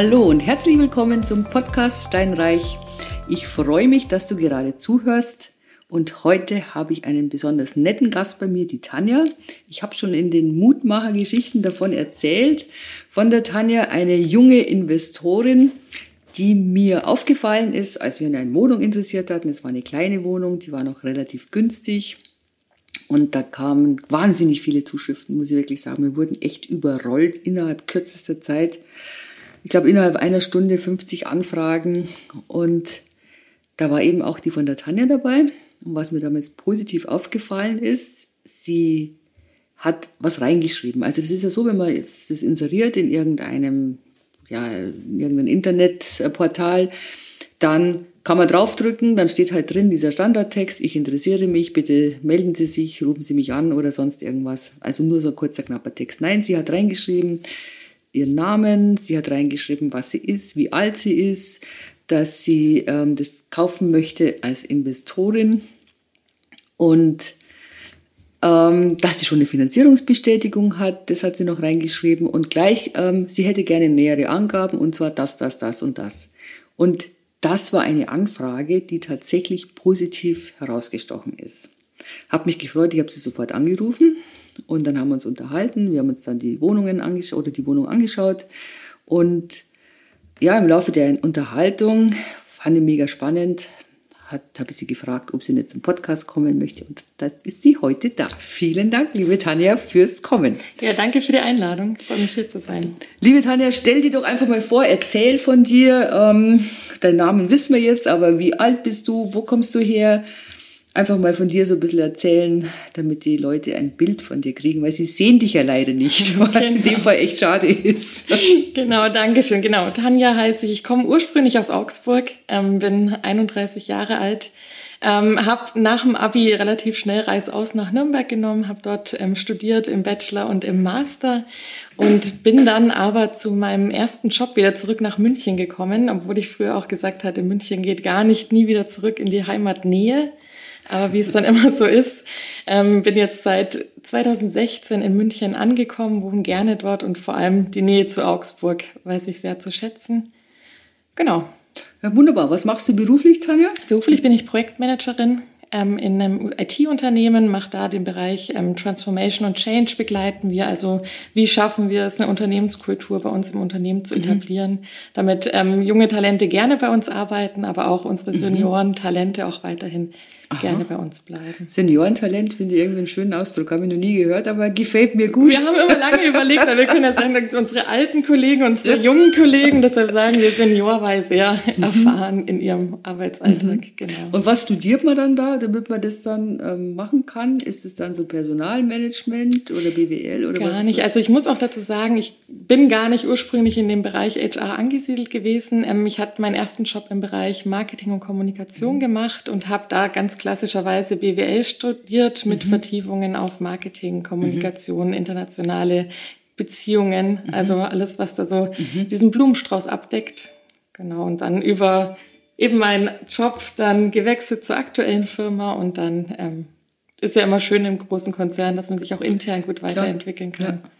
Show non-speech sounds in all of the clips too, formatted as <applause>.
Hallo und herzlich willkommen zum Podcast Steinreich. Ich freue mich, dass du gerade zuhörst. Und heute habe ich einen besonders netten Gast bei mir, die Tanja. Ich habe schon in den Mutmacher-Geschichten davon erzählt. Von der Tanja, eine junge Investorin, die mir aufgefallen ist, als wir in eine Wohnung interessiert hatten. Es war eine kleine Wohnung, die war noch relativ günstig. Und da kamen wahnsinnig viele Zuschriften, muss ich wirklich sagen. Wir wurden echt überrollt innerhalb kürzester Zeit. Ich glaube, innerhalb einer Stunde 50 Anfragen. Und da war eben auch die von der Tanja dabei. Und was mir damals positiv aufgefallen ist, sie hat was reingeschrieben. Also das ist ja so, wenn man jetzt das inseriert in irgendeinem, ja, in irgendeinem Internetportal, dann kann man draufdrücken, dann steht halt drin dieser Standardtext, ich interessiere mich, bitte melden Sie sich, rufen Sie mich an oder sonst irgendwas. Also nur so ein kurzer, knapper Text. Nein, sie hat reingeschrieben ihren Namen, sie hat reingeschrieben, was sie ist, wie alt sie ist, dass sie ähm, das kaufen möchte als Investorin und ähm, dass sie schon eine Finanzierungsbestätigung hat, das hat sie noch reingeschrieben und gleich, ähm, sie hätte gerne nähere Angaben und zwar das, das, das und das. Und das war eine Anfrage, die tatsächlich positiv herausgestochen ist. Hab mich gefreut, ich habe sie sofort angerufen und dann haben wir uns unterhalten. Wir haben uns dann die Wohnungen angeschaut oder die Wohnung angeschaut und ja, im Laufe der Unterhaltung fand ich mega spannend, habe ich sie gefragt, ob sie nicht zum Podcast kommen möchte. Und da ist sie heute da. Vielen Dank, liebe Tanja, fürs Kommen. Ja, danke für die Einladung. Ich freue mich, hier zu sein. Liebe Tanja, stell dir doch einfach mal vor, erzähl von dir. Ähm, deinen Namen wissen wir jetzt, aber wie alt bist du? Wo kommst du her? Einfach mal von dir so ein bisschen erzählen, damit die Leute ein Bild von dir kriegen, weil sie sehen dich ja leider nicht, <laughs> was genau. in dem Fall echt schade ist. <laughs> Genau, danke schön. Genau, Tanja heiße ich. Ich komme ursprünglich aus Augsburg, ähm, bin 31 Jahre alt. Ähm, habe nach dem Abi relativ schnell Reisaus nach Nürnberg genommen, habe dort ähm, studiert im Bachelor und im Master und bin dann aber zu meinem ersten Job wieder zurück nach München gekommen, obwohl ich früher auch gesagt hatte, München geht gar nicht, nie wieder zurück in die Heimatnähe. Aber wie es dann immer so ist, ähm, bin jetzt seit 2016 in München angekommen, wohne gerne dort und vor allem die Nähe zu Augsburg weiß ich sehr zu schätzen. Genau. Ja, wunderbar. Was machst du beruflich, Tanja? Beruflich bin ich Projektmanagerin ähm, in einem IT-Unternehmen, mache da den Bereich ähm, Transformation und Change begleiten wir. Also wie schaffen wir es, eine Unternehmenskultur bei uns im Unternehmen zu mhm. etablieren, mhm. damit ähm, junge Talente gerne bei uns arbeiten, aber auch unsere mhm. Senioren-Talente auch weiterhin Aha. gerne bei uns bleiben. Seniorentalent finde ich irgendwie einen schönen Ausdruck, habe ich noch nie gehört, aber gefällt mir gut. Wir haben immer lange überlegt, weil wir können ja sagen, dass unsere alten Kollegen, unsere jungen Kollegen, deshalb sagen wir Senior, weil sehr mhm. erfahren in ihrem Arbeitsalltag. Mhm. Genau. Und was studiert man dann da, damit man das dann ähm, machen kann? Ist es dann so Personalmanagement oder BWL oder gar was? nicht. Also ich muss auch dazu sagen, ich bin gar nicht ursprünglich in dem Bereich HR angesiedelt gewesen. Ähm, ich hatte meinen ersten Job im Bereich Marketing und Kommunikation mhm. gemacht und habe da ganz klassischerweise BWL studiert mit mhm. Vertiefungen auf Marketing, Kommunikation, mhm. internationale Beziehungen, mhm. also alles, was da so mhm. diesen Blumenstrauß abdeckt. Genau, und dann über eben meinen Job dann gewechselt zur aktuellen Firma und dann ähm, ist ja immer schön im großen Konzern, dass man sich auch intern gut weiterentwickeln kann. Ja.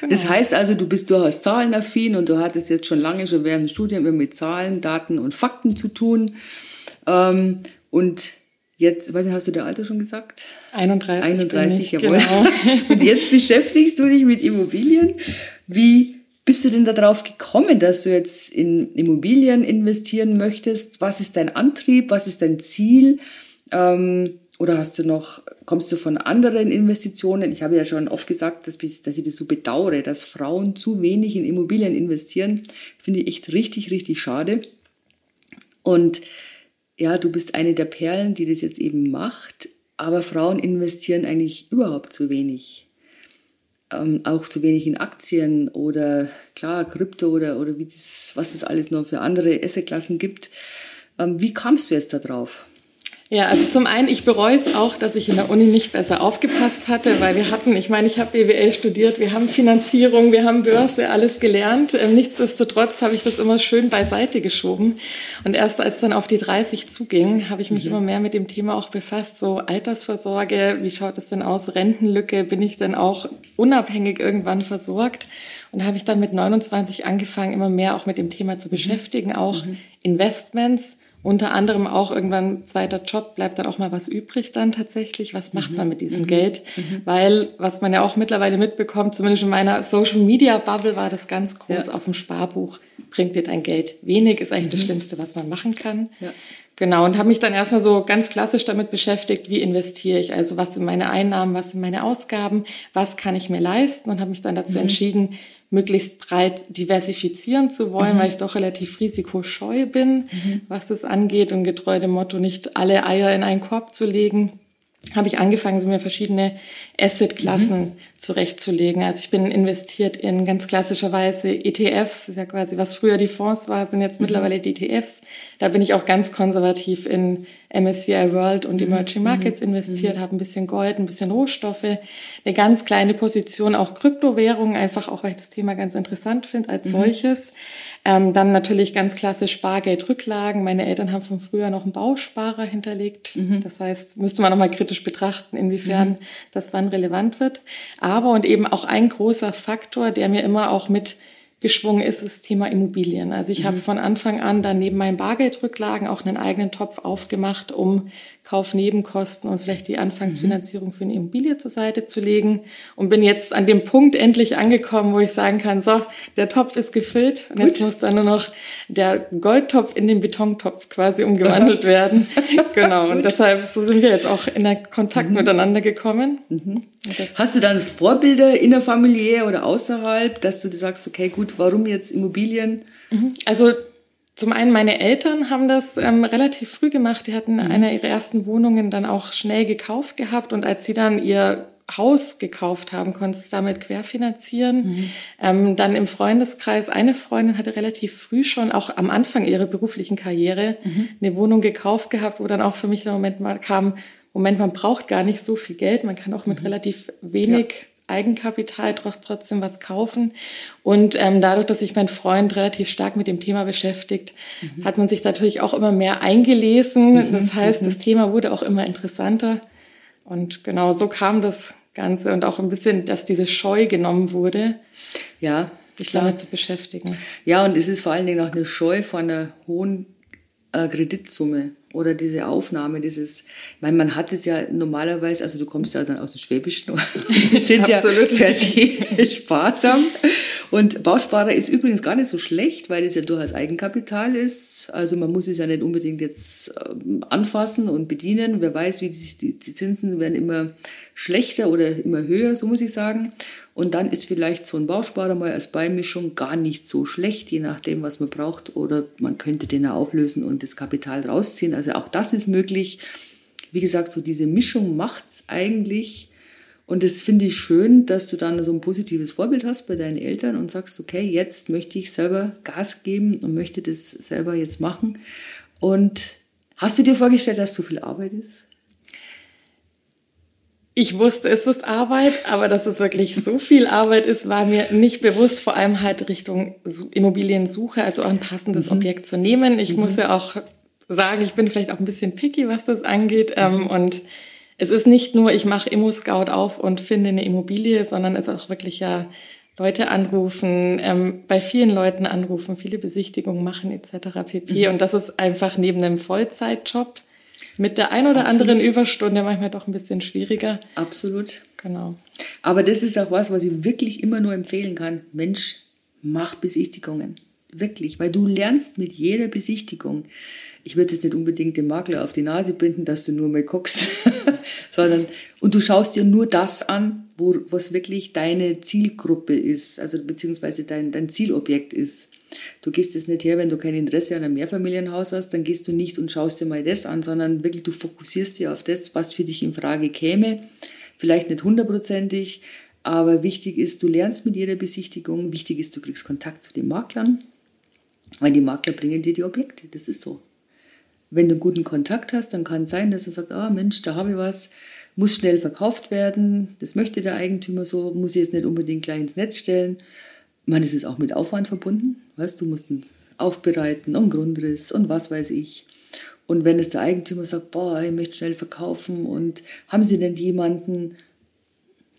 Genau. Das heißt also, du bist durchaus zahlenaffin und du hattest jetzt schon lange, schon während des Studiums immer mit Zahlen, Daten und Fakten zu tun. Ähm, und Jetzt, was hast du der Alter schon gesagt? 31. 31, jawohl. Genau. <laughs> Und jetzt beschäftigst du dich mit Immobilien. Wie bist du denn darauf gekommen, dass du jetzt in Immobilien investieren möchtest? Was ist dein Antrieb? Was ist dein Ziel? Ähm, oder hast du noch, kommst du von anderen Investitionen? Ich habe ja schon oft gesagt, dass, dass ich das so bedauere, dass Frauen zu wenig in Immobilien investieren. Finde ich echt richtig, richtig schade. Und ja, du bist eine der Perlen, die das jetzt eben macht, aber Frauen investieren eigentlich überhaupt zu wenig. Ähm, auch zu wenig in Aktien oder klar, Krypto oder, oder wie das, was es alles noch für andere Assetklassen gibt. Ähm, wie kamst du jetzt da drauf? Ja, also zum einen, ich bereue es auch, dass ich in der Uni nicht besser aufgepasst hatte, weil wir hatten, ich meine, ich habe BWL studiert, wir haben Finanzierung, wir haben Börse, alles gelernt. Ähm, nichtsdestotrotz habe ich das immer schön beiseite geschoben. Und erst als dann auf die 30 zuging, habe ich mich mhm. immer mehr mit dem Thema auch befasst, so Altersvorsorge, wie schaut es denn aus, Rentenlücke, bin ich denn auch unabhängig irgendwann versorgt? Und habe ich dann mit 29 angefangen, immer mehr auch mit dem Thema zu mhm. beschäftigen, auch mhm. Investments unter anderem auch irgendwann zweiter Job, bleibt dann auch mal was übrig dann tatsächlich. Was macht mhm. man mit diesem mhm. Geld? Mhm. Weil, was man ja auch mittlerweile mitbekommt, zumindest in meiner Social Media Bubble war das ganz groß ja. auf dem Sparbuch. Bringt dir dein Geld wenig, ist eigentlich das mhm. Schlimmste, was man machen kann. Ja. Genau, und habe mich dann erstmal so ganz klassisch damit beschäftigt, wie investiere ich, also was sind meine Einnahmen, was sind meine Ausgaben, was kann ich mir leisten und habe mich dann dazu mhm. entschieden, möglichst breit diversifizieren zu wollen, mhm. weil ich doch relativ risikoscheu bin, mhm. was das angeht und getreu dem Motto, nicht alle Eier in einen Korb zu legen habe ich angefangen, so mir verschiedene Asset-Klassen mhm. zurechtzulegen. Also ich bin investiert in ganz klassischerweise ETFs, das ist ja quasi, was früher die Fonds war, sind jetzt mhm. mittlerweile die ETFs. Da bin ich auch ganz konservativ in MSCI World und mhm. Emerging Markets mhm. investiert, mhm. habe ein bisschen Gold, ein bisschen Rohstoffe, eine ganz kleine Position, auch Kryptowährungen, einfach auch, weil ich das Thema ganz interessant finde als mhm. solches. Ähm, dann natürlich ganz klassisch Spargeldrücklagen. Meine Eltern haben von früher noch einen Bausparer hinterlegt. Mhm. Das heißt, müsste man nochmal kritisch betrachten, inwiefern mhm. das wann relevant wird. Aber und eben auch ein großer Faktor, der mir immer auch mit geschwungen ist, das Thema Immobilien. Also ich mhm. habe von Anfang an dann neben meinen Bargeldrücklagen auch einen eigenen Topf aufgemacht, um Kaufnebenkosten und vielleicht die Anfangsfinanzierung mhm. für eine Immobilie zur Seite zu legen und bin jetzt an dem Punkt endlich angekommen, wo ich sagen kann, so, der Topf ist gefüllt und Gut. jetzt muss dann nur noch der Goldtopf in den Betontopf quasi umgewandelt werden. <laughs> genau, und deshalb so sind wir jetzt auch in Kontakt mhm. miteinander gekommen. Mhm. Hast du dann Vorbilder in der Familie oder außerhalb, dass du sagst, okay, gut, warum jetzt Immobilien? Mhm. Also zum einen meine Eltern haben das ähm, relativ früh gemacht. Die hatten mhm. eine ihrer ersten Wohnungen dann auch schnell gekauft gehabt und als sie dann ihr Haus gekauft haben, konnten sie es damit querfinanzieren. Mhm. Ähm, dann im Freundeskreis, eine Freundin hatte relativ früh schon, auch am Anfang ihrer beruflichen Karriere, mhm. eine Wohnung gekauft gehabt, wo dann auch für mich der Moment mal kam, Moment, man braucht gar nicht so viel Geld, man kann auch mit mhm. relativ wenig ja. Eigenkapital trotzdem was kaufen. Und ähm, dadurch, dass sich mein Freund relativ stark mit dem Thema beschäftigt, mhm. hat man sich natürlich auch immer mehr eingelesen. Mhm. Das heißt, das mhm. Thema wurde auch immer interessanter. Und genau so kam das Ganze und auch ein bisschen, dass diese Scheu genommen wurde. Ja. Sich damit zu beschäftigen. Ja, und es ist vor allen Dingen auch eine Scheu vor einer hohen äh, Kreditsumme oder diese Aufnahme, dieses, ich meine, man hat es ja normalerweise, also du kommst ja dann aus dem Schwäbischen, <laughs> wir sind ja per se <laughs> sparsam. Und Bausparer ist übrigens gar nicht so schlecht, weil es ja durchaus Eigenkapital ist. Also man muss es ja nicht unbedingt jetzt ähm, anfassen und bedienen. Wer weiß, wie die, die Zinsen werden immer schlechter oder immer höher, so muss ich sagen. Und dann ist vielleicht so ein Bausparer mal als Beimischung gar nicht so schlecht, je nachdem, was man braucht. Oder man könnte den ja auflösen und das Kapital rausziehen. Also auch das ist möglich. Wie gesagt, so diese Mischung macht's eigentlich. Und das finde ich schön, dass du dann so ein positives Vorbild hast bei deinen Eltern und sagst, okay, jetzt möchte ich selber Gas geben und möchte das selber jetzt machen. Und hast du dir vorgestellt, dass so viel Arbeit ist? Ich wusste, es ist Arbeit, aber dass es wirklich so viel Arbeit ist, war mir nicht bewusst, vor allem halt Richtung Immobiliensuche, also auch ein passendes mhm. Objekt zu nehmen. Ich mhm. muss ja auch sagen, ich bin vielleicht auch ein bisschen picky, was das angeht. Ähm, mhm. und es ist nicht nur, ich mache Immo-Scout auf und finde eine Immobilie, sondern es ist auch wirklich ja Leute anrufen, ähm, bei vielen Leuten anrufen, viele Besichtigungen machen etc. pp. Mhm. Und das ist einfach neben einem Vollzeitjob mit der ein oder Absolut. anderen Überstunde manchmal doch ein bisschen schwieriger. Absolut. Genau. Aber das ist auch was, was ich wirklich immer nur empfehlen kann. Mensch, mach Besichtigungen. Wirklich, weil du lernst mit jeder Besichtigung. Ich würde jetzt nicht unbedingt den Makler auf die Nase binden, dass du nur mal guckst, <laughs> sondern und du schaust dir nur das an, wo, was wirklich deine Zielgruppe ist, also beziehungsweise dein, dein Zielobjekt ist. Du gehst jetzt nicht her, wenn du kein Interesse an einem Mehrfamilienhaus hast, dann gehst du nicht und schaust dir mal das an, sondern wirklich du fokussierst dich auf das, was für dich in Frage käme. Vielleicht nicht hundertprozentig, aber wichtig ist, du lernst mit jeder Besichtigung. Wichtig ist, du kriegst Kontakt zu den Maklern, weil die Makler bringen dir die Objekte. Das ist so. wenn du einen guten Kontakt hast, dann kann es sein, dass er sagt, ah Mensch, da habe ich was, muss schnell verkauft werden, das möchte der Eigentümer so, muss ich jetzt nicht unbedingt gleich ins Netz stellen. Ich meine, es ist auch mit Aufwand verbunden, weißt du, musst ihn aufbereiten und Grundriss und was weiß ich. Und wenn es der Eigentümer sagt, boah, ich möchte schnell verkaufen und haben Sie denn jemanden,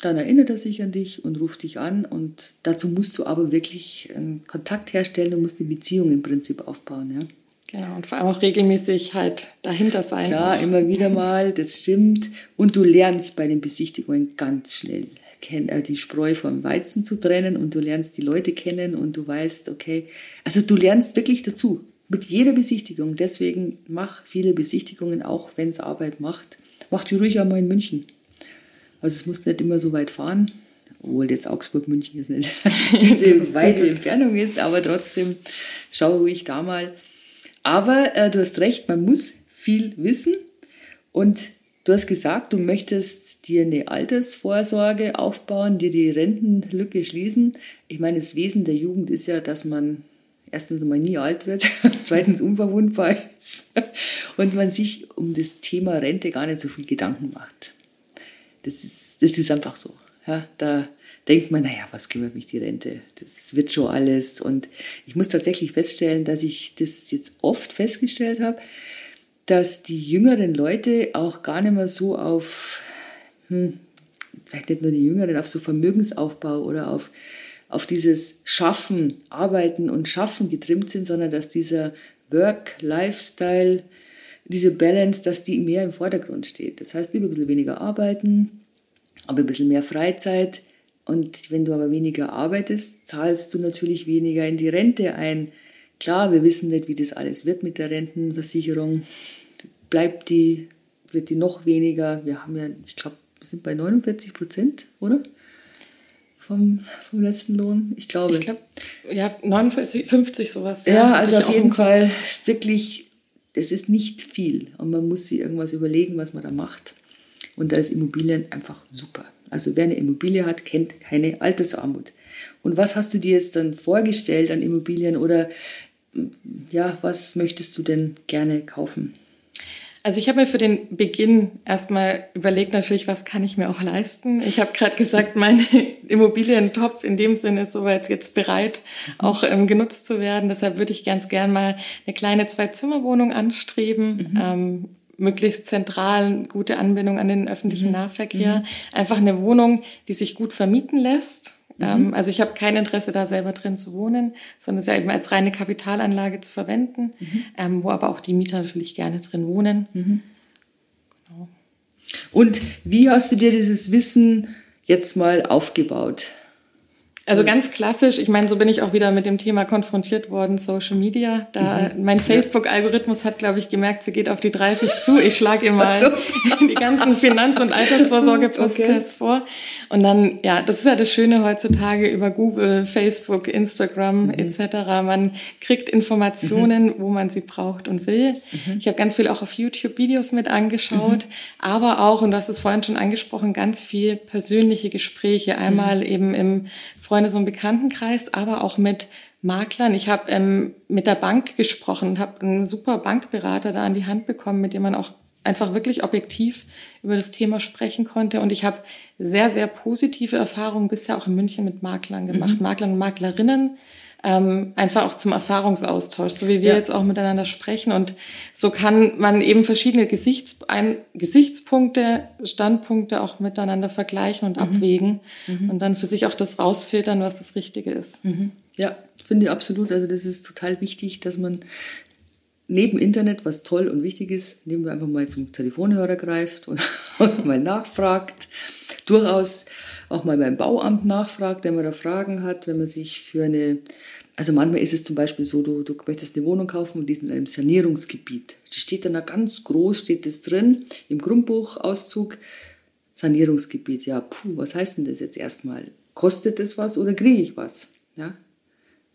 dann erinnert er sich an dich und ruft dich an. Und dazu musst du aber wirklich einen Kontakt herstellen und musst die Beziehung im Prinzip aufbauen. Ja? Genau, und vor allem auch regelmäßig halt dahinter sein. Klar, immer wieder mal, das stimmt. Und du lernst bei den Besichtigungen ganz schnell die Spreu vom Weizen zu trennen und du lernst die Leute kennen und du weißt, okay, also du lernst wirklich dazu mit jeder Besichtigung. Deswegen mach viele Besichtigungen, auch wenn es Arbeit macht. Mach die ruhig einmal in München. Also es muss nicht immer so weit fahren, obwohl jetzt Augsburg, München ist nicht <laughs> diese weite Entfernung ist, aber trotzdem schau ruhig da mal. Aber äh, du hast recht, man muss viel wissen und du hast gesagt, du möchtest dir eine Altersvorsorge aufbauen, dir die Rentenlücke schließen. Ich meine, das Wesen der Jugend ist ja, dass man erstens mal nie alt wird, <laughs> zweitens unverwundbar ist <laughs> und man sich um das Thema Rente gar nicht so viel Gedanken macht. Das ist, das ist einfach so. Ja, da denkt man, naja, was kümmert mich die Rente? Das wird schon alles. Und ich muss tatsächlich feststellen, dass ich das jetzt oft festgestellt habe, dass die jüngeren Leute auch gar nicht mehr so auf, hm, vielleicht nicht nur die Jüngeren, auf so Vermögensaufbau oder auf, auf dieses Schaffen, Arbeiten und Schaffen getrimmt sind, sondern dass dieser Work-Lifestyle diese Balance, dass die mehr im Vordergrund steht. Das heißt, lieber ein bisschen weniger arbeiten, aber ein bisschen mehr Freizeit. Und wenn du aber weniger arbeitest, zahlst du natürlich weniger in die Rente ein. Klar, wir wissen nicht, wie das alles wird mit der Rentenversicherung. Bleibt die, wird die noch weniger? Wir haben ja, ich glaube, sind bei 49 Prozent, oder? Vom, vom letzten Lohn. Ich glaube. Ich glaube, ja, 49, 50 sowas. Ja, ja also auf jeden Fall wirklich das ist nicht viel und man muss sich irgendwas überlegen, was man da macht. Und da ist Immobilien einfach super. Also wer eine Immobilie hat, kennt keine Altersarmut. Und was hast du dir jetzt dann vorgestellt an Immobilien oder ja, was möchtest du denn gerne kaufen? Also ich habe mir für den Beginn erstmal überlegt, natürlich, was kann ich mir auch leisten. Ich habe gerade gesagt, mein <laughs> Immobilientopf in dem Sinne ist soweit jetzt bereit, mhm. auch ähm, genutzt zu werden. Deshalb würde ich ganz gern mal eine kleine Zwei-Zimmer-Wohnung anstreben. Mhm. Ähm, möglichst zentral, gute Anbindung an den öffentlichen mhm. Nahverkehr. Mhm. Einfach eine Wohnung, die sich gut vermieten lässt Mhm. Ähm, also ich habe kein Interesse, da selber drin zu wohnen, sondern es ja eben als reine Kapitalanlage zu verwenden, mhm. ähm, wo aber auch die Mieter natürlich gerne drin wohnen. Mhm. Genau. Und wie hast du dir dieses Wissen jetzt mal aufgebaut? Also ganz klassisch, ich meine, so bin ich auch wieder mit dem Thema konfrontiert worden, Social Media. Da mhm. mein Facebook-Algorithmus hat, glaube ich, gemerkt, sie geht auf die 30 zu. Ich schlage ihr mal so. <laughs> die ganzen Finanz- und Altersvorsorge-Podcasts okay. vor. Und dann, ja, das ist ja das Schöne heutzutage über Google, Facebook, Instagram mhm. etc. Man kriegt Informationen, mhm. wo man sie braucht und will. Mhm. Ich habe ganz viel auch auf YouTube Videos mit angeschaut, mhm. aber auch, und du hast es vorhin schon angesprochen, ganz viel persönliche Gespräche. Einmal mhm. eben im Freundes- und Bekanntenkreis, aber auch mit Maklern. Ich habe ähm, mit der Bank gesprochen und habe einen super Bankberater da an die Hand bekommen, mit dem man auch einfach wirklich objektiv über das Thema sprechen konnte. Und ich habe sehr, sehr positive Erfahrungen bisher auch in München mit Maklern gemacht, mhm. Maklern und Maklerinnen ähm, einfach auch zum Erfahrungsaustausch, so wie wir ja. jetzt auch miteinander sprechen. Und so kann man eben verschiedene Gesichts ein, Gesichtspunkte, Standpunkte auch miteinander vergleichen und mhm. abwägen mhm. und dann für sich auch das rausfiltern, was das Richtige ist. Mhm. Ja, finde ich absolut. Also das ist total wichtig, dass man neben Internet, was toll und wichtig ist, nehmen wir einfach mal zum Telefonhörer greift und, und <laughs> mal nachfragt. Durchaus auch mal beim Bauamt nachfragt, wenn man da Fragen hat, wenn man sich für eine, also manchmal ist es zum Beispiel so, du, du möchtest eine Wohnung kaufen und die ist in einem Sanierungsgebiet. Das steht dann da ganz groß, steht das drin, im Grundbuchauszug, Sanierungsgebiet. Ja, puh, was heißt denn das jetzt erstmal? Kostet das was oder kriege ich was? Ja?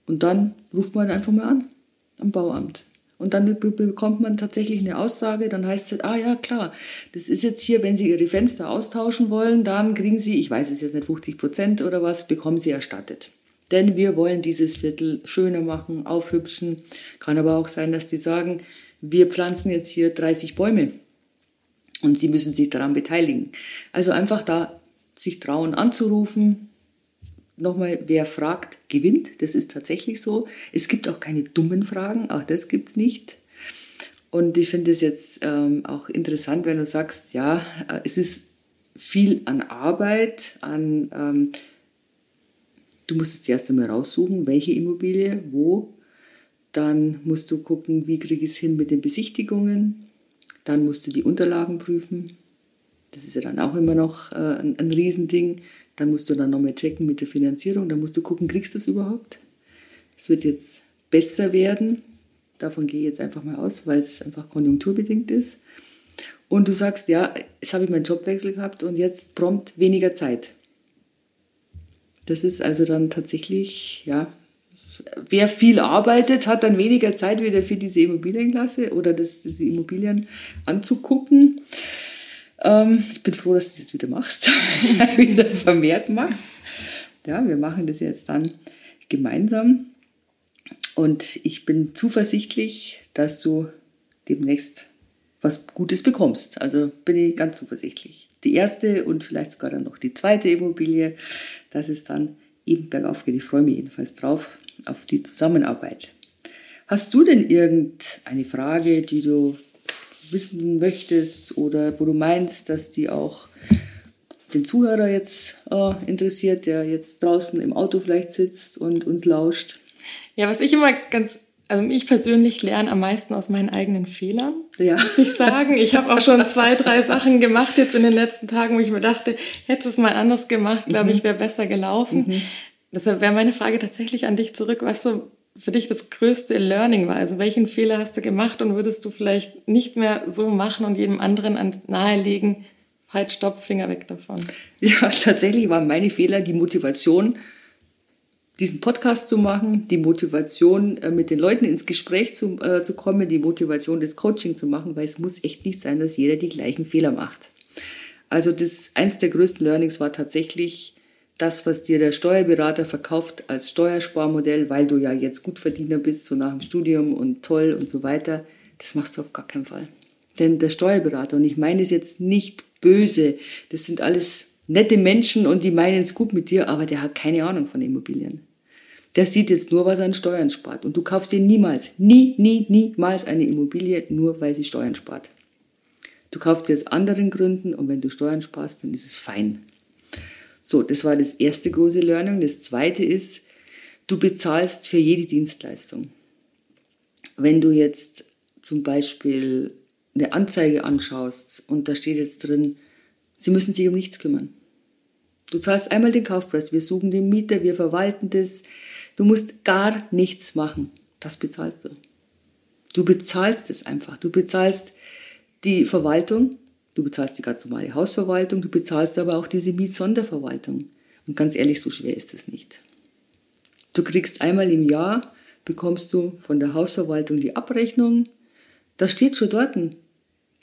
Und dann ruft man einfach mal an am Bauamt. Und dann bekommt man tatsächlich eine Aussage, dann heißt es, ah ja, klar, das ist jetzt hier, wenn Sie Ihre Fenster austauschen wollen, dann kriegen Sie, ich weiß es jetzt nicht, 50 Prozent oder was, bekommen Sie erstattet. Denn wir wollen dieses Viertel schöner machen, aufhübschen. Kann aber auch sein, dass die sagen, wir pflanzen jetzt hier 30 Bäume und Sie müssen sich daran beteiligen. Also einfach da sich trauen anzurufen. Nochmal, wer fragt, gewinnt. Das ist tatsächlich so. Es gibt auch keine dummen Fragen, auch das gibt es nicht. Und ich finde es jetzt ähm, auch interessant, wenn du sagst, ja, äh, es ist viel an Arbeit, an, ähm, du musst es zuerst einmal raussuchen, welche Immobilie, wo. Dann musst du gucken, wie kriege ich es hin mit den Besichtigungen. Dann musst du die Unterlagen prüfen. Das ist ja dann auch immer noch äh, ein, ein Riesending. Dann musst du dann nochmal checken mit der Finanzierung. Dann musst du gucken, kriegst du es überhaupt? Es wird jetzt besser werden. Davon gehe ich jetzt einfach mal aus, weil es einfach konjunkturbedingt ist. Und du sagst, ja, jetzt habe ich meinen Jobwechsel gehabt und jetzt prompt weniger Zeit. Das ist also dann tatsächlich, ja, wer viel arbeitet, hat dann weniger Zeit wieder für diese Immobilienklasse oder das, diese Immobilien anzugucken. Ähm, ich bin froh, dass du das jetzt wieder machst, <laughs> wieder vermehrt machst. Ja, wir machen das jetzt dann gemeinsam. Und ich bin zuversichtlich, dass du demnächst was Gutes bekommst. Also bin ich ganz zuversichtlich. Die erste und vielleicht sogar dann noch die zweite Immobilie, dass es dann eben bergauf geht. Ich freue mich jedenfalls drauf, auf die Zusammenarbeit. Hast du denn irgendeine Frage, die du wissen möchtest oder wo du meinst, dass die auch den Zuhörer jetzt äh, interessiert, der jetzt draußen im Auto vielleicht sitzt und uns lauscht? Ja, was ich immer ganz also ich persönlich lerne am meisten aus meinen eigenen Fehlern, ja. muss ich sagen. Ich habe auch schon zwei, drei Sachen gemacht jetzt in den letzten Tagen, wo ich mir dachte, hätte es mal anders gemacht, glaube mhm. ich, wäre besser gelaufen. Mhm. Deshalb wäre meine Frage tatsächlich an dich zurück, was so für dich das größte Learning war. Also welchen Fehler hast du gemacht und würdest du vielleicht nicht mehr so machen und jedem anderen nahelegen, halt, stopp, Finger weg davon? Ja, <laughs> tatsächlich waren meine Fehler die Motivation, diesen Podcast zu machen, die Motivation, äh, mit den Leuten ins Gespräch zu, äh, zu kommen, die Motivation, das Coaching zu machen, weil es muss echt nicht sein, dass jeder die gleichen Fehler macht. Also das eins der größten Learnings war tatsächlich das, was dir der Steuerberater verkauft als Steuersparmodell, weil du ja jetzt Gutverdiener bist, so nach dem Studium und toll und so weiter. Das machst du auf gar keinen Fall. Denn der Steuerberater, und ich meine es jetzt nicht böse, das sind alles nette Menschen und die meinen es gut mit dir, aber der hat keine Ahnung von Immobilien der sieht jetzt nur, was er an Steuern spart. Und du kaufst dir niemals, nie, nie, niemals eine Immobilie, nur weil sie Steuern spart. Du kaufst sie aus anderen Gründen und wenn du Steuern sparst, dann ist es fein. So, das war das erste große Learning. Das zweite ist, du bezahlst für jede Dienstleistung. Wenn du jetzt zum Beispiel eine Anzeige anschaust und da steht jetzt drin, sie müssen sich um nichts kümmern. Du zahlst einmal den Kaufpreis, wir suchen den Mieter, wir verwalten das, Du musst gar nichts machen. Das bezahlst du. Du bezahlst es einfach. Du bezahlst die Verwaltung, du bezahlst die ganz normale Hausverwaltung, du bezahlst aber auch diese Mietsonderverwaltung. Und ganz ehrlich, so schwer ist es nicht. Du kriegst einmal im Jahr, bekommst du von der Hausverwaltung die Abrechnung. Da steht schon dort,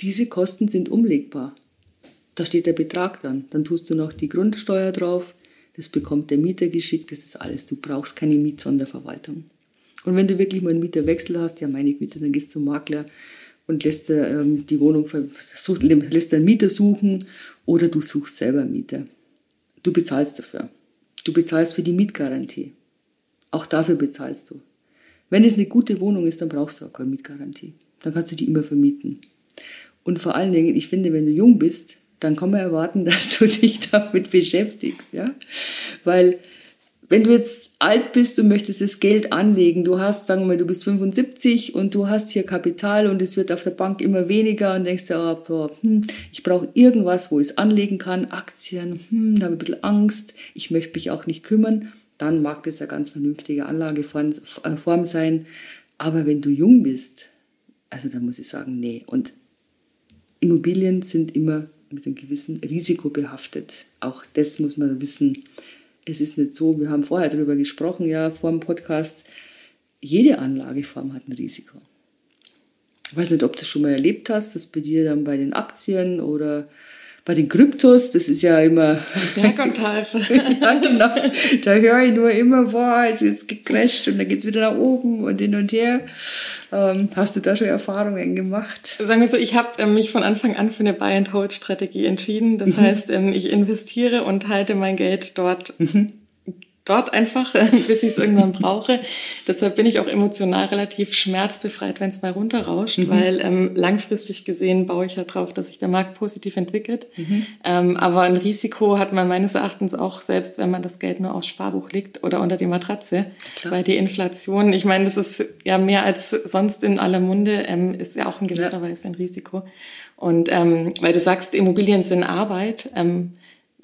diese Kosten sind umlegbar. Da steht der Betrag dann. Dann tust du noch die Grundsteuer drauf, das bekommt der Mieter geschickt, das ist alles. Du brauchst keine Mietsonderverwaltung. Und wenn du wirklich mal einen Mieterwechsel hast, ja meine Güte, dann gehst du zum Makler und lässt ähm, die Wohnung, lässt einen Mieter suchen oder du suchst selber einen Mieter. Du bezahlst dafür. Du bezahlst für die Mietgarantie. Auch dafür bezahlst du. Wenn es eine gute Wohnung ist, dann brauchst du auch keine Mietgarantie. Dann kannst du die immer vermieten. Und vor allen Dingen, ich finde, wenn du jung bist, dann kann man erwarten, <laughs> dass du dich damit beschäftigst, ja. Weil, wenn du jetzt alt bist und möchtest das Geld anlegen, du hast, sagen wir mal, du bist 75 und du hast hier Kapital und es wird auf der Bank immer weniger und denkst dir, oh, boah, hm, ich brauche irgendwas, wo ich es anlegen kann, Aktien, hm, da habe ich ein bisschen Angst, ich möchte mich auch nicht kümmern, dann mag das eine ganz vernünftige Anlageform äh, sein. Aber wenn du jung bist, also da muss ich sagen, nee. Und Immobilien sind immer mit einem gewissen Risiko behaftet. Auch das muss man wissen. Es ist nicht so, wir haben vorher darüber gesprochen, ja, vor dem Podcast, jede Anlageform hat ein Risiko. Ich weiß nicht, ob du das schon mal erlebt hast, dass bei dir dann bei den Aktien oder Bei den Kryptos, das ist ja immer. Berg und Tal. ja, genau. Da höre ich nur immer, boah, es ist gecrasht und dann geht's wieder nach oben und hin und her. Ähm, hast du da schon Erfahrungen gemacht? Sagen wir so, ich habe ähm, mich von Anfang an für eine Buy-and-Hold-Strategie entschieden. Das mhm. heißt, ähm, ich investiere und halte mein Geld dort mhm dort einfach, <laughs> bis ich es irgendwann brauche. Deshalb bin ich auch emotional relativ schmerzbefreit, wenn es mal runterrauscht, mhm. weil ähm, langfristig gesehen baue ich ja drauf, dass sich der Markt positiv entwickelt. Mhm. Ähm, aber ein Risiko hat man meines Erachtens auch selbst, wenn man das Geld nur aufs Sparbuch legt oder unter die Matratze. Klar. Weil die Inflation, ich meine, das ist ja mehr als sonst in aller Munde, ähm, ist ja auch in gewisser ja. Weise ein Risiko. Und ähm, weil du sagst, Immobilien sind Arbeit, ähm,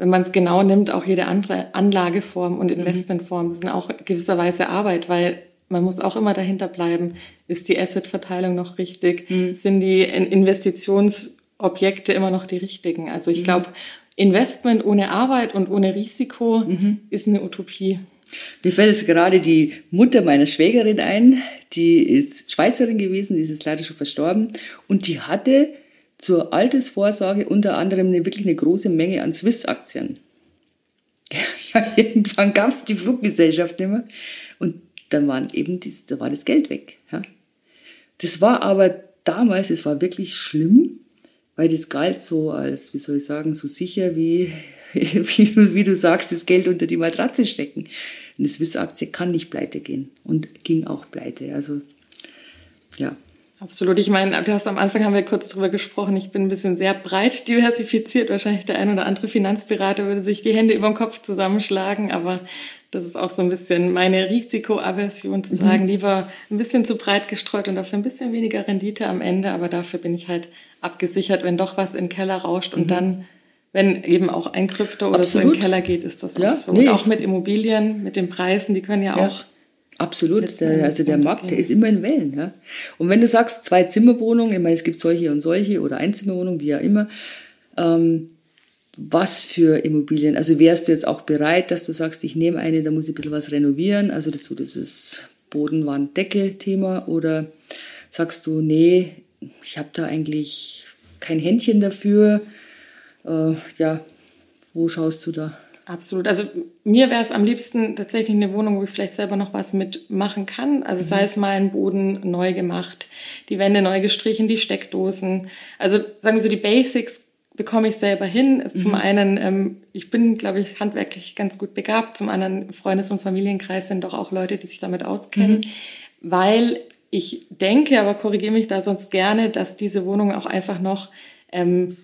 wenn man es genau nimmt, auch jede andere Anlageform und mhm. Investmentform sind auch gewisserweise Arbeit, weil man muss auch immer dahinter bleiben, ist die Assetverteilung noch richtig, mhm. sind die Investitionsobjekte immer noch die richtigen. Also ich mhm. glaube, Investment ohne Arbeit und ohne Risiko mhm. ist eine Utopie. Mir fällt jetzt gerade die Mutter meiner Schwägerin ein, die ist Schweizerin gewesen, die ist jetzt leider schon verstorben und die hatte zur Altersvorsorge unter anderem eine, wirklich eine große Menge an Swiss-Aktien. <laughs> Ja, irgendwann gab es die Fluggesellschaft nicht mehr. Und dann waren eben dies, da war das Geld weg. Ja. Das war aber damals, es war wirklich schlimm, weil das galt so als, wie soll ich sagen, so sicher wie, <laughs> wie, du, wie du sagst, das Geld unter die Matratze stecken. Eine Swiss-Aktie kann nicht pleite gehen und ging auch pleite. Also ja, Absolut. Ich meine, du hast am Anfang haben wir kurz drüber gesprochen. Ich bin ein bisschen sehr breit diversifiziert. Wahrscheinlich der ein oder andere Finanzberater würde sich die Hände über den Kopf zusammenschlagen, aber das ist auch so ein bisschen meine Risikoaversion zu mhm. sagen, mhm. lieber ein bisschen zu breit gestreut und dafür ein bisschen weniger Rendite am Ende, aber dafür bin ich halt abgesichert, wenn doch was in den Keller rauscht und mhm. dann wenn eben auch ein Krypto oder Absolut. so in den Keller geht, ist das ja, auch so. Nee, und auch mit Immobilien, mit den Preisen, die können ja, ja. auch Absolut, der, also der Markt, der ist immer in Wellen. Ja? Und wenn du sagst, zwei Zimmerwohnungen, ich meine, es gibt solche und solche oder Einzimmerwohnungen, wie ja immer, ähm, was für Immobilien? Also wärst du jetzt auch bereit, dass du sagst, ich nehme eine, da muss ich ein bisschen was renovieren, also das so dieses Bodenwand-Decke-Thema oder sagst du, nee, ich habe da eigentlich kein Händchen dafür. Äh, ja, wo schaust du da? Absolut. Also mir wäre es am liebsten tatsächlich eine Wohnung, wo ich vielleicht selber noch was mitmachen kann. Also mhm. sei es mal ein Boden neu gemacht, die Wände neu gestrichen, die Steckdosen. Also sagen wir so, die Basics bekomme ich selber hin. Mhm. Zum einen, ähm, ich bin, glaube ich, handwerklich ganz gut begabt. Zum anderen, Freundes- und Familienkreis sind doch auch Leute, die sich damit auskennen. Mhm. Weil ich denke, aber korrigiere mich da sonst gerne, dass diese Wohnungen auch einfach noch ähm,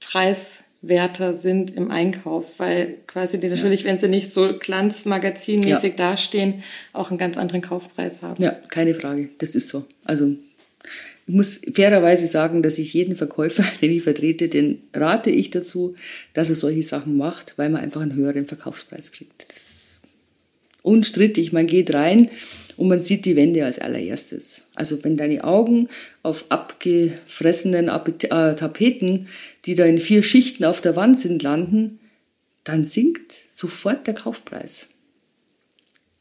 preis werter sind im Einkauf, weil quasi die natürlich, ja. wenn sie nicht so glanzmagazinmäßig ja. dastehen, auch einen ganz anderen Kaufpreis haben. Ja, keine Frage. Das ist so. Also ich muss fairerweise sagen, dass ich jeden Verkäufer, <laughs> den ich vertrete, den rate ich dazu, dass er solche Sachen macht, weil man einfach einen höheren Verkaufspreis kriegt. Das ist unstrittig. Man geht rein und man sieht die Wände als allererstes. Also wenn deine Augen auf abgefressenen äh, Tapeten, die da in vier Schichten auf der Wand sind, landen, dann sinkt sofort der Kaufpreis.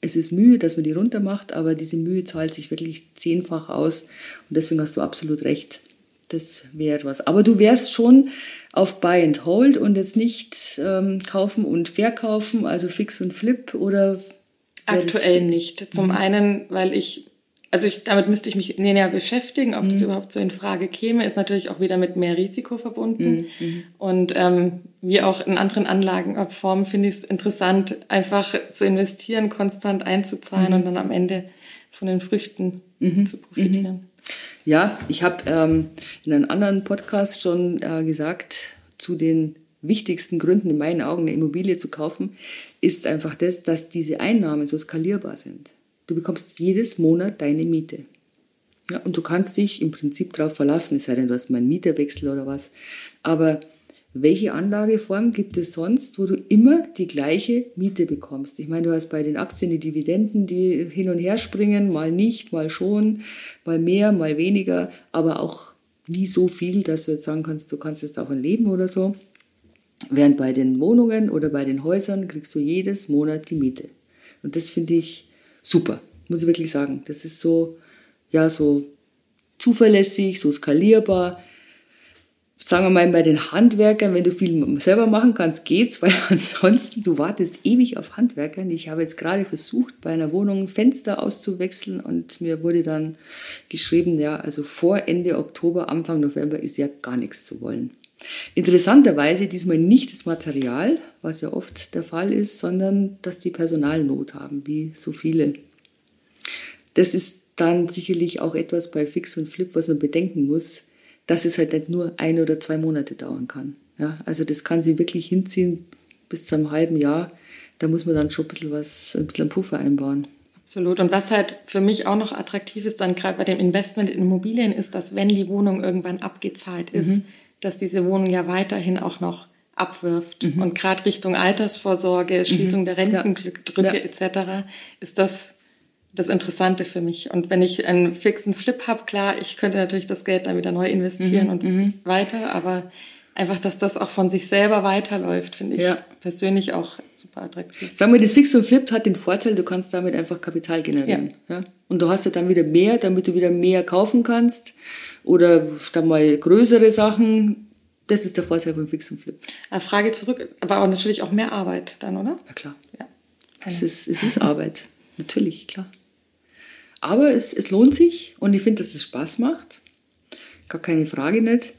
Es ist Mühe, dass man die runter macht, aber diese Mühe zahlt sich wirklich zehnfach aus und deswegen hast du absolut recht. Das wäre etwas. Aber du wärst schon auf Buy and Hold und jetzt nicht ähm, kaufen und verkaufen, also Fix und Flip oder Aktuell nicht. Zum mhm. einen, weil ich, also ich, damit müsste ich mich näher beschäftigen, ob mhm. das überhaupt so in Frage käme, ist natürlich auch wieder mit mehr Risiko verbunden. Mhm. mhm. Und ähm, wie auch in anderen Anlagenformen finde ich es interessant, einfach zu investieren, konstant einzuzahlen mhm. und dann am Ende von den Früchten mhm. zu profitieren. Ja, ich habe ähm, in einem anderen Podcast schon äh, gesagt, zu den wichtigsten Gründen in meinen Augen eine Immobilie zu kaufen, ist einfach das, dass diese Einnahmen so skalierbar sind. Du bekommst jedes Monat deine Miete. Ja, und du kannst dich im Prinzip darauf verlassen, es sei denn, du hast mal einen Mieterwechsel oder was. Aber welche Anlageform gibt es sonst, wo du immer die gleiche Miete bekommst? Ich meine, du hast bei den Aktien die Dividenden, die hin und her springen, mal nicht, mal schon, mal mehr, mal weniger, aber auch nie so viel, dass du jetzt sagen kannst, du kannst jetzt davon leben oder so. Während bei den Wohnungen oder bei den Häusern kriegst du jedes Monat die Miete. Und das finde ich super, muss ich wirklich sagen. Das ist so, ja, so zuverlässig, so skalierbar. sagen wir mal, bei den Handwerkern, wenn du viel selber machen kannst, geht's, weil <laughs> ansonsten du wartest ewig auf Handwerkern. Ich habe jetzt gerade versucht, bei einer Wohnung Fenster auszuwechseln und mir wurde dann geschrieben, ja, also vor Ende Oktober, Anfang November ist ja gar nichts zu wollen. Interessanterweise diesmal nicht das Material, was ja oft der Fall ist, sondern dass die Personalnot haben, wie so viele. Das ist dann sicherlich auch etwas bei Fix und Flip, was man bedenken muss dass es halt nicht nur ein oder zwei Monate dauern kann. Ja, also das kann sie wirklich hinziehen bis zu einem halben Jahr. Da muss man dann schon ein bisschen was, ein bisschen einen Puffer einbauen. Absolut. Und was halt für mich auch noch attraktiv ist, dann gerade bei dem Investment in Immobilien, ist, dass wenn die Wohnung irgendwann abgezahlt ist, mhm. Dass diese Wohnung ja weiterhin auch noch abwirft. Mhm. Und gerade Richtung Altersvorsorge, Schließung mhm. der Rentendrücke ja. etc. ist das das Interessante für mich. Und wenn ich einen fixen Flip habe, klar, ich könnte natürlich das Geld dann wieder neu investieren mhm, und mhm. weiter, aber einfach, dass das auch von sich selber weiterläuft, finde ich ja. persönlich auch super attraktiv. Sagen wir, das Fix und Flip hat den Vorteil, du kannst damit einfach Kapital generieren. Ja. ja. Und du hast ja dann wieder mehr, damit du wieder mehr kaufen kannst oder dann mal größere Sachen. Das ist der Vorteil von Fix und Flip. Frage zurück, aber auch natürlich auch mehr Arbeit dann, oder? Ja, klar. Ja. Es, ist, es ist Arbeit, <laughs> natürlich, klar. Aber es, es lohnt sich und ich finde, dass es Spaß macht. Gar keine Frage nicht.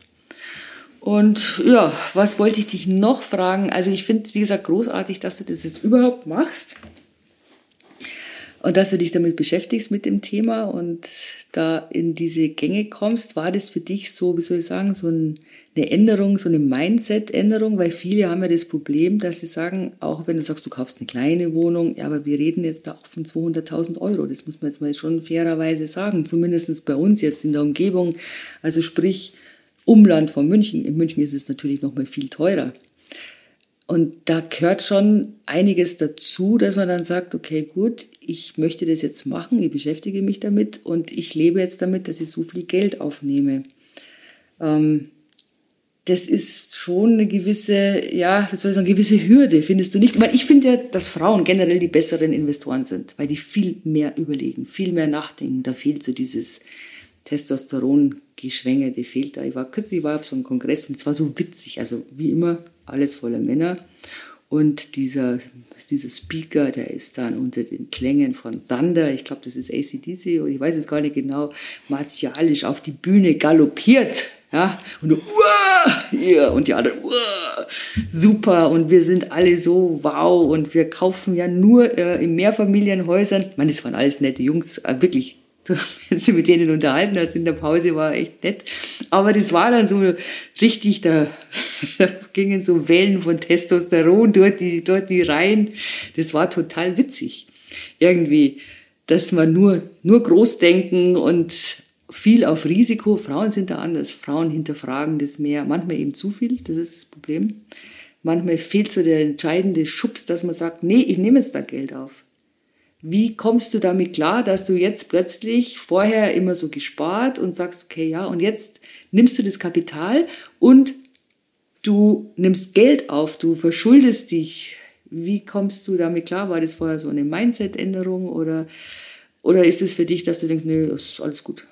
Und ja, was wollte ich dich noch fragen? Also ich finde es, wie gesagt, großartig, dass du das jetzt überhaupt machst und dass du dich damit beschäftigst mit dem Thema und da in diese Gänge kommst. War das für dich so, wie soll ich sagen, so ein eine Änderung, so eine Mindset-Änderung, weil viele haben ja das Problem, dass sie sagen, auch wenn du sagst, du kaufst eine kleine Wohnung, ja, aber wir reden jetzt da auch von 200.000 Euro. Das muss man jetzt mal schon fairerweise sagen, zumindest bei uns jetzt in der Umgebung. Also sprich, Umland von München. In München ist es natürlich noch mal viel teurer. Und da gehört schon einiges dazu, dass man dann sagt, okay, gut, ich möchte das jetzt machen, ich beschäftige mich damit und ich lebe jetzt damit, dass ich so viel Geld aufnehme. Ähm, das ist schon eine gewisse, ja, wie soll ich gewisse Hürde, findest du nicht? Weil ich finde ja, dass Frauen generell die besseren Investoren sind, weil die viel mehr überlegen, viel mehr nachdenken. Da fehlt so dieses Testosteron-Geschwänge, die fehlt da. Ich war kürzlich war auf so einem Kongress und es war so witzig, also wie immer, alles voller Männer. Und dieser, dieser Speaker, der ist dann unter den Klängen von Thunder, ich glaube, das ist ACDC, oder ich weiß es gar nicht genau, martialisch auf die Bühne galoppiert ja, und yeah, und die anderen, uah, super, und wir sind alle so wow, und wir kaufen ja nur äh, in Mehrfamilienhäusern. Ich meine, das waren alles nette Jungs, äh, wirklich, wenn du mit denen unterhalten hast in der Pause, war echt nett. Aber das war dann so richtig, da, <laughs> da gingen so Wellen von Testosteron durch die, durch die Reihen. Das war total witzig. Irgendwie, dass man nur, nur groß denken und viel auf Risiko. Frauen sind da anders. Frauen hinterfragen das mehr. Manchmal eben zu viel, das ist das Problem. Manchmal fehlt so der entscheidende Schubs, dass man sagt, nee, ich nehme jetzt da Geld auf. Wie kommst du damit klar, dass du jetzt plötzlich vorher immer so gespart und sagst, okay, ja, und jetzt nimmst du das Kapital und du nimmst Geld auf, du verschuldest dich. Wie kommst du damit klar? War das vorher so eine Mindset-Änderung oder, oder ist es für dich, dass du denkst, nee, das ist alles gut?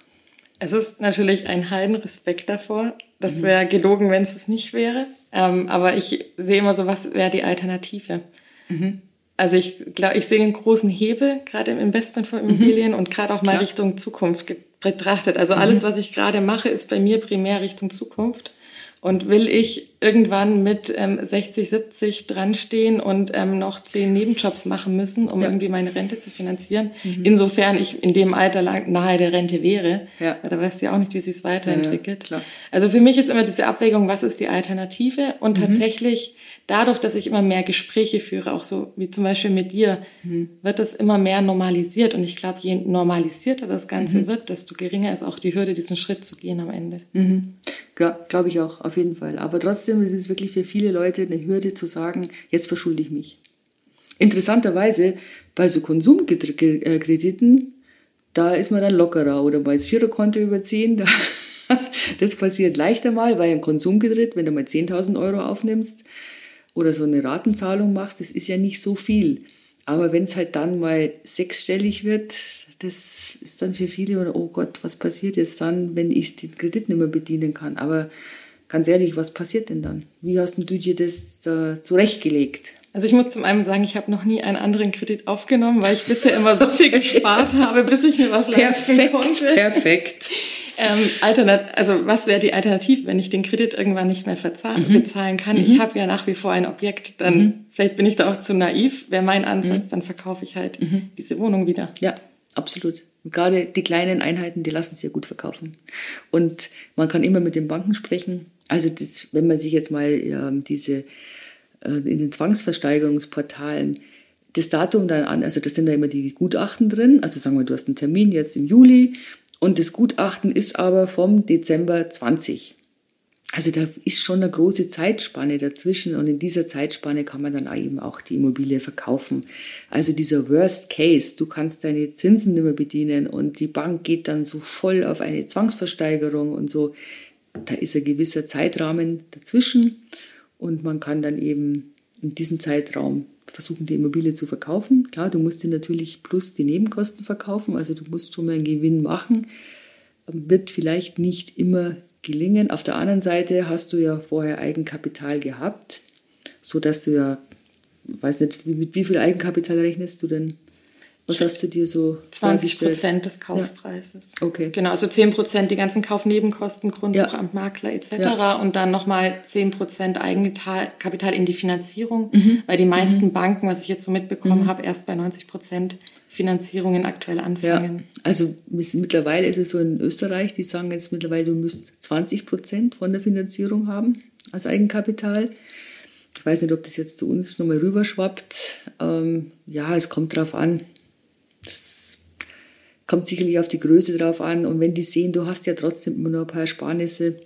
Es ist natürlich ein Heidenrespekt davor. Das mhm. wäre gelogen, wenn es es nicht wäre. Ähm, aber ich sehe immer so, was wäre die Alternative? Mhm. Also ich glaube, ich sehe einen großen Hebel, gerade im Investment von mhm. Immobilien mhm. und gerade auch mal Klar. Richtung Zukunft betrachtet. Also mhm. alles, was ich gerade mache, ist bei mir primär Richtung Zukunft. Und will ich irgendwann mit ähm, 60, 70 dran stehen und ähm, noch zehn Nebenjobs machen müssen, um ja. irgendwie meine Rente zu finanzieren, mhm. insofern ich in dem Alter lang nahe der Rente wäre, ja. weil da weißt du ja auch nicht, wie sich es weiterentwickelt. Ja, also für mich ist immer diese Abwägung, was ist die Alternative? Und mhm. tatsächlich dadurch, dass ich immer mehr Gespräche führe, auch so wie zum Beispiel mit dir, mhm. wird das immer mehr normalisiert. Und ich glaube, je normalisierter das Ganze mhm. wird, desto geringer ist auch die Hürde, diesen Schritt zu gehen am Ende. Mhm. Ja, glaube ich auch, auf jeden Fall. Aber trotzdem ist es wirklich für viele Leute eine Hürde zu sagen, jetzt verschulde ich mich. Interessanterweise bei so Konsumkrediten, da ist man dann lockerer oder bei das Girokonto überziehen, da <laughs> das passiert leichter mal, weil ein Konsumkredit, wenn du mal 10.000 Euro aufnimmst, oder so eine Ratenzahlung machst, das ist ja nicht so viel. Aber wenn es halt dann mal sechsstellig wird, das ist dann für viele, oder oh Gott, was passiert jetzt dann, wenn ich den Kredit nicht mehr bedienen kann? Aber ganz ehrlich, was passiert denn dann? Wie hast du dir das äh, zurechtgelegt? Also ich muss zum einen sagen, ich habe noch nie einen anderen Kredit aufgenommen, weil ich bisher immer so viel <laughs> gespart habe, bis ich mir was leisten perfekt, konnte. Perfekt. Ähm, alternat also was wäre die Alternative, wenn ich den Kredit irgendwann nicht mehr mhm. bezahlen kann? Mhm. Ich habe ja nach wie vor ein Objekt, dann mhm. vielleicht bin ich da auch zu naiv, wäre mein Ansatz, mhm. dann verkaufe ich halt mhm. diese Wohnung wieder. Ja, absolut. gerade die kleinen Einheiten, die lassen sich ja gut verkaufen. Und man kann immer mit den Banken sprechen. Also das, wenn man sich jetzt mal ähm, diese äh, in den Zwangsversteigerungsportalen das Datum dann an, also das sind da immer die Gutachten drin, also sagen wir, du hast einen Termin jetzt im Juli und das Gutachten ist aber vom Dezember 20. Also da ist schon eine große Zeitspanne dazwischen und in dieser Zeitspanne kann man dann eben auch die Immobilie verkaufen. Also dieser Worst Case, du kannst deine Zinsen nicht mehr bedienen und die Bank geht dann so voll auf eine Zwangsversteigerung und so. Da ist ein gewisser Zeitrahmen dazwischen und man kann dann eben in diesem Zeitraum versuchen, die Immobilie zu verkaufen. Klar, du musst sie natürlich plus die Nebenkosten verkaufen, also du musst schon mal einen Gewinn machen. Wird vielleicht nicht immer gelingen. Auf der anderen Seite hast du ja vorher Eigenkapital gehabt, sodass du ja, weiß nicht, mit wie viel Eigenkapital rechnest du denn? Was hast du dir so 20 Prozent des Kaufpreises. Ja. Okay. Genau, also 10 Prozent die ganzen Kaufnebenkosten, Grundbuchamt, ja. Makler etc. Ja. Und dann nochmal 10 Prozent Eigenkapital in die Finanzierung, mhm. weil die meisten mhm. Banken, was ich jetzt so mitbekommen mhm. habe, erst bei 90 Prozent Finanzierungen aktuell anfangen. Ja. Also mittlerweile ist es so in Österreich, die sagen jetzt mittlerweile, du müsst 20 Prozent von der Finanzierung haben als Eigenkapital. Ich weiß nicht, ob das jetzt zu uns nochmal rüberschwappt. Ähm, ja, es kommt drauf an. Das kommt sicherlich auf die Größe drauf an. Und wenn die sehen, du hast ja trotzdem immer noch ein paar Ersparnisse,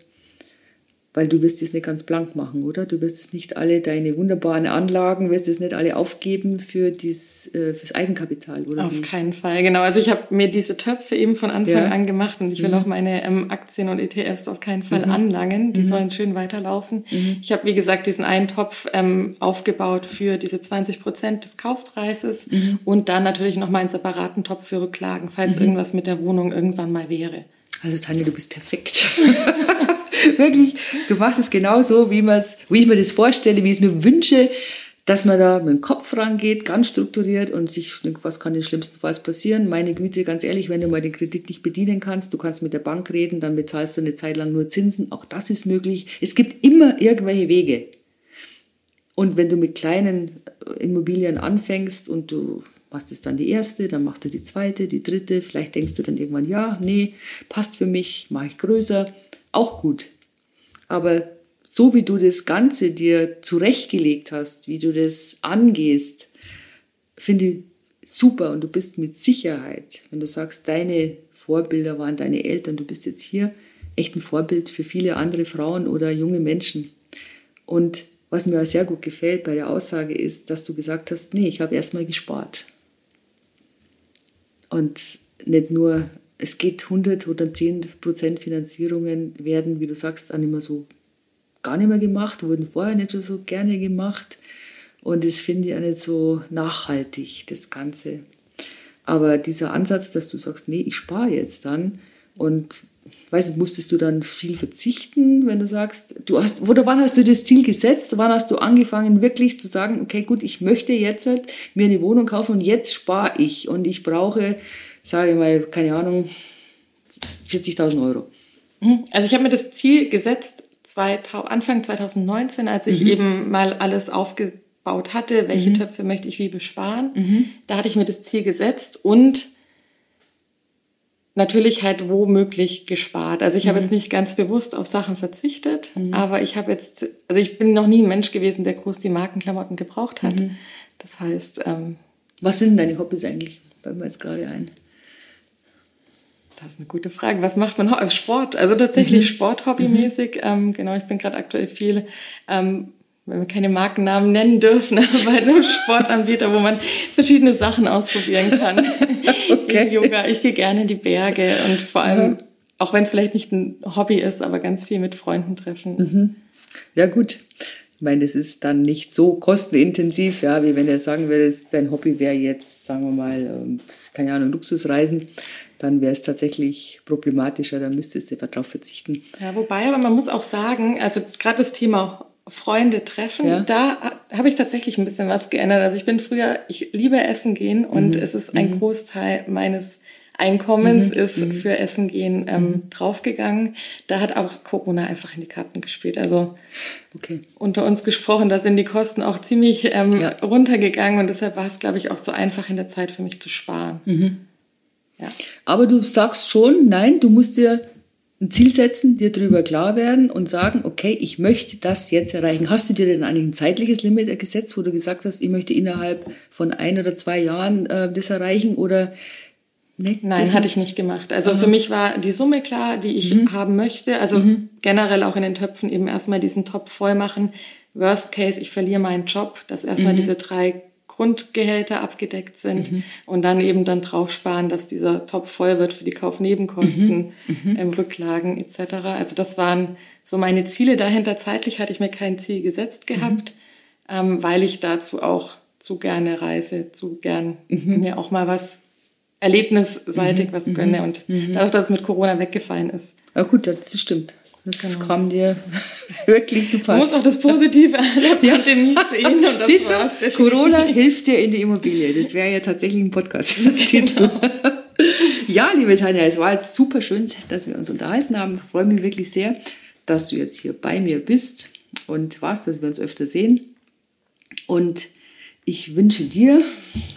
weil du wirst es nicht ganz blank machen, oder? Du wirst es nicht alle deine wunderbaren Anlagen, wirst es nicht alle aufgeben für das äh, fürs Eigenkapital, oder? Auf wie? keinen Fall, genau. Also ich habe mir diese Töpfe eben von Anfang ja. an gemacht und ich will mhm. auch meine ähm, Aktien und ETFs auf keinen Fall mhm. anlangen. Die mhm. sollen schön weiterlaufen. Mhm. Ich habe, wie gesagt, diesen einen Topf ähm, aufgebaut für diese 20 Prozent des Kaufpreises mhm. und dann natürlich noch mal einen separaten Topf für Rücklagen, falls mhm. irgendwas mit der Wohnung irgendwann mal wäre. Also Tanja, du bist perfekt. <laughs> <laughs> Wirklich, du machst es genau so, wie, wie ich mir das vorstelle, wie ich es mir wünsche, dass man da mit dem Kopf rangeht, ganz strukturiert und sich, was kann im schlimmsten Fall passieren? Meine Güte, ganz ehrlich, wenn du mal den Kredit nicht bedienen kannst, du kannst mit der Bank reden, dann bezahlst du eine Zeit lang nur Zinsen, auch das ist möglich. Es gibt immer irgendwelche Wege. Und wenn du mit kleinen Immobilien anfängst und du machst es dann die erste, dann machst du die zweite, die dritte, vielleicht denkst du dann irgendwann, ja, nee, passt für mich, mache ich größer, auch gut. Aber so wie du das Ganze dir zurechtgelegt hast, wie du das angehst, finde ich super und du bist mit Sicherheit, wenn du sagst, deine Vorbilder waren deine Eltern, du bist jetzt hier echt ein Vorbild für viele andere Frauen oder junge Menschen. Und was mir sehr gut gefällt bei der Aussage ist, dass du gesagt hast, nee, ich habe erstmal gespart. Und nicht nur, es geht 100 oder 10 Prozent Finanzierungen werden, wie du sagst, nicht mehr so gar nicht mehr gemacht, wurden vorher nicht so gerne gemacht. Und das finde ich auch nicht so nachhaltig, das Ganze. Aber dieser Ansatz, dass du sagst, nee, ich spare jetzt dann und weiß nicht, musstest du dann viel verzichten, wenn du sagst, du hast, oder wann hast du das Ziel gesetzt? Wann hast du angefangen, wirklich zu sagen, okay, gut, ich möchte jetzt halt mir eine Wohnung kaufen und jetzt spare ich und ich brauche, sage ich mal, keine Ahnung, 40.000 Euro. Mhm. Also ich habe mir das Ziel gesetzt, 2000, Anfang 2019, als ich mhm. eben mal alles aufgebaut hatte, welche mhm. Töpfe möchte ich wie besparen. Mhm. Da hatte ich mir das Ziel gesetzt und natürlich halt womöglich gespart. Also ich habe mhm. jetzt nicht ganz bewusst auf Sachen verzichtet, mhm. aber ich habe jetzt, also ich bin noch nie ein Mensch gewesen, der groß die Markenklamotten gebraucht hat. Das heißt, ähm, was sind deine Hobbys eigentlich? Fällt mir jetzt gerade ein. Das ist eine gute Frage. Was macht man als Sport? Also tatsächlich mhm. Sport-Hobbymäßig. Mhm. Ähm, genau, ich bin gerade aktuell viel, ähm, wenn wir keine Markennamen nennen dürfen, <laughs> bei einem Sportanbieter, wo man verschiedene Sachen ausprobieren kann. <laughs> okay. Yoga. Ich gehe gerne in die Berge und vor allem, mhm. auch wenn es vielleicht nicht ein Hobby ist, aber ganz viel mit Freunden treffen. Mhm. Ja, gut. Ich meine, das ist dann nicht so kostenintensiv, ja, wie wenn er sagen würde, dein Hobby wäre jetzt, sagen wir mal, ähm, keine Ahnung, Luxusreisen dann wäre es tatsächlich problematischer, dann müsstest du darauf verzichten. Ja, wobei, aber man muss auch sagen, also gerade das Thema Freunde treffen, ja. da habe ich tatsächlich ein bisschen was geändert. Also ich bin früher, ich liebe Essen gehen und mhm. es ist ein mhm. Großteil meines Einkommens mhm. ist mhm. für Essen gehen ähm, mhm. draufgegangen. Da hat auch Corona einfach in die Karten gespielt. Also okay. unter uns gesprochen, da sind die Kosten auch ziemlich ähm, ja. runtergegangen und deshalb war es, glaube ich, auch so einfach in der Zeit für mich zu sparen. Ja. Aber du sagst schon, nein, du musst dir ein Ziel setzen, dir darüber klar werden und sagen, okay, ich möchte das jetzt erreichen. Hast du dir denn eigentlich ein zeitliches Limit gesetzt, wo du gesagt hast, ich möchte innerhalb von ein oder zwei Jahren äh, das erreichen oder Nee, Nein, hatte ich nicht gemacht. Also Aha. für mich war die Summe klar, die ich mhm. haben möchte. Also mhm. generell auch in den Töpfen eben erstmal diesen Topf voll machen. Worst case, ich verliere meinen Job, dass erstmal mhm. diese drei Grundgehälter abgedeckt sind mhm. und dann eben dann drauf sparen, dass dieser Topf voll wird für die Kaufnebenkosten, mhm. ähm, Rücklagen etc. Also das waren so meine Ziele. Dahinter zeitlich hatte ich mir kein Ziel gesetzt gehabt, ähm, weil ich dazu auch zu gerne reise, zu gern mir auch mal was erlebnisseitig mhm. was mhm. gönne. Und mhm. dadurch, dass es mit Corona weggefallen ist. Ja gut, das stimmt. Das genau. kam dir <laughs> wirklich zu passen. Du musst auch das Positive an der ja. Pandemie sehen. Und das Siehst du, Corona hilft dir in die Immobilie. Das wäre ja tatsächlich ein Podcast. genau. <laughs> ja, liebe Tanja, es war jetzt super schön, dass wir uns unterhalten haben. Ich freue mich wirklich sehr, dass du jetzt hier bei mir bist und warst, dass wir uns öfter sehen. Und ich wünsche dir,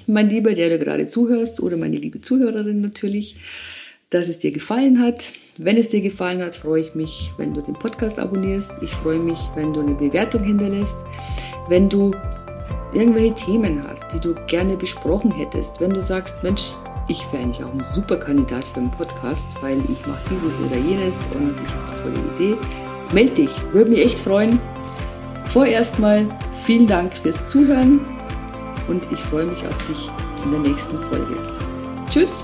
mein Lieber, der du gerade zuhörst, oder meine liebe Zuhörerin natürlich, dass es dir gefallen hat. Wenn es dir gefallen hat, freue ich mich, wenn du den Podcast abonnierst. Ich freue mich, wenn du eine Bewertung hinterlässt. Wenn du irgendwelche Themen hast, die du gerne besprochen hättest. Wenn du sagst, Mensch, ich wäre eigentlich auch ein super Kandidat für einen Podcast, weil ich mache dieses oder jenes und ich habe eine tolle Idee. Meld dich, würde mich echt freuen. Vorerst mal vielen Dank fürs Zuhören und ich freue mich auf dich in der nächsten Folge. Tschüss!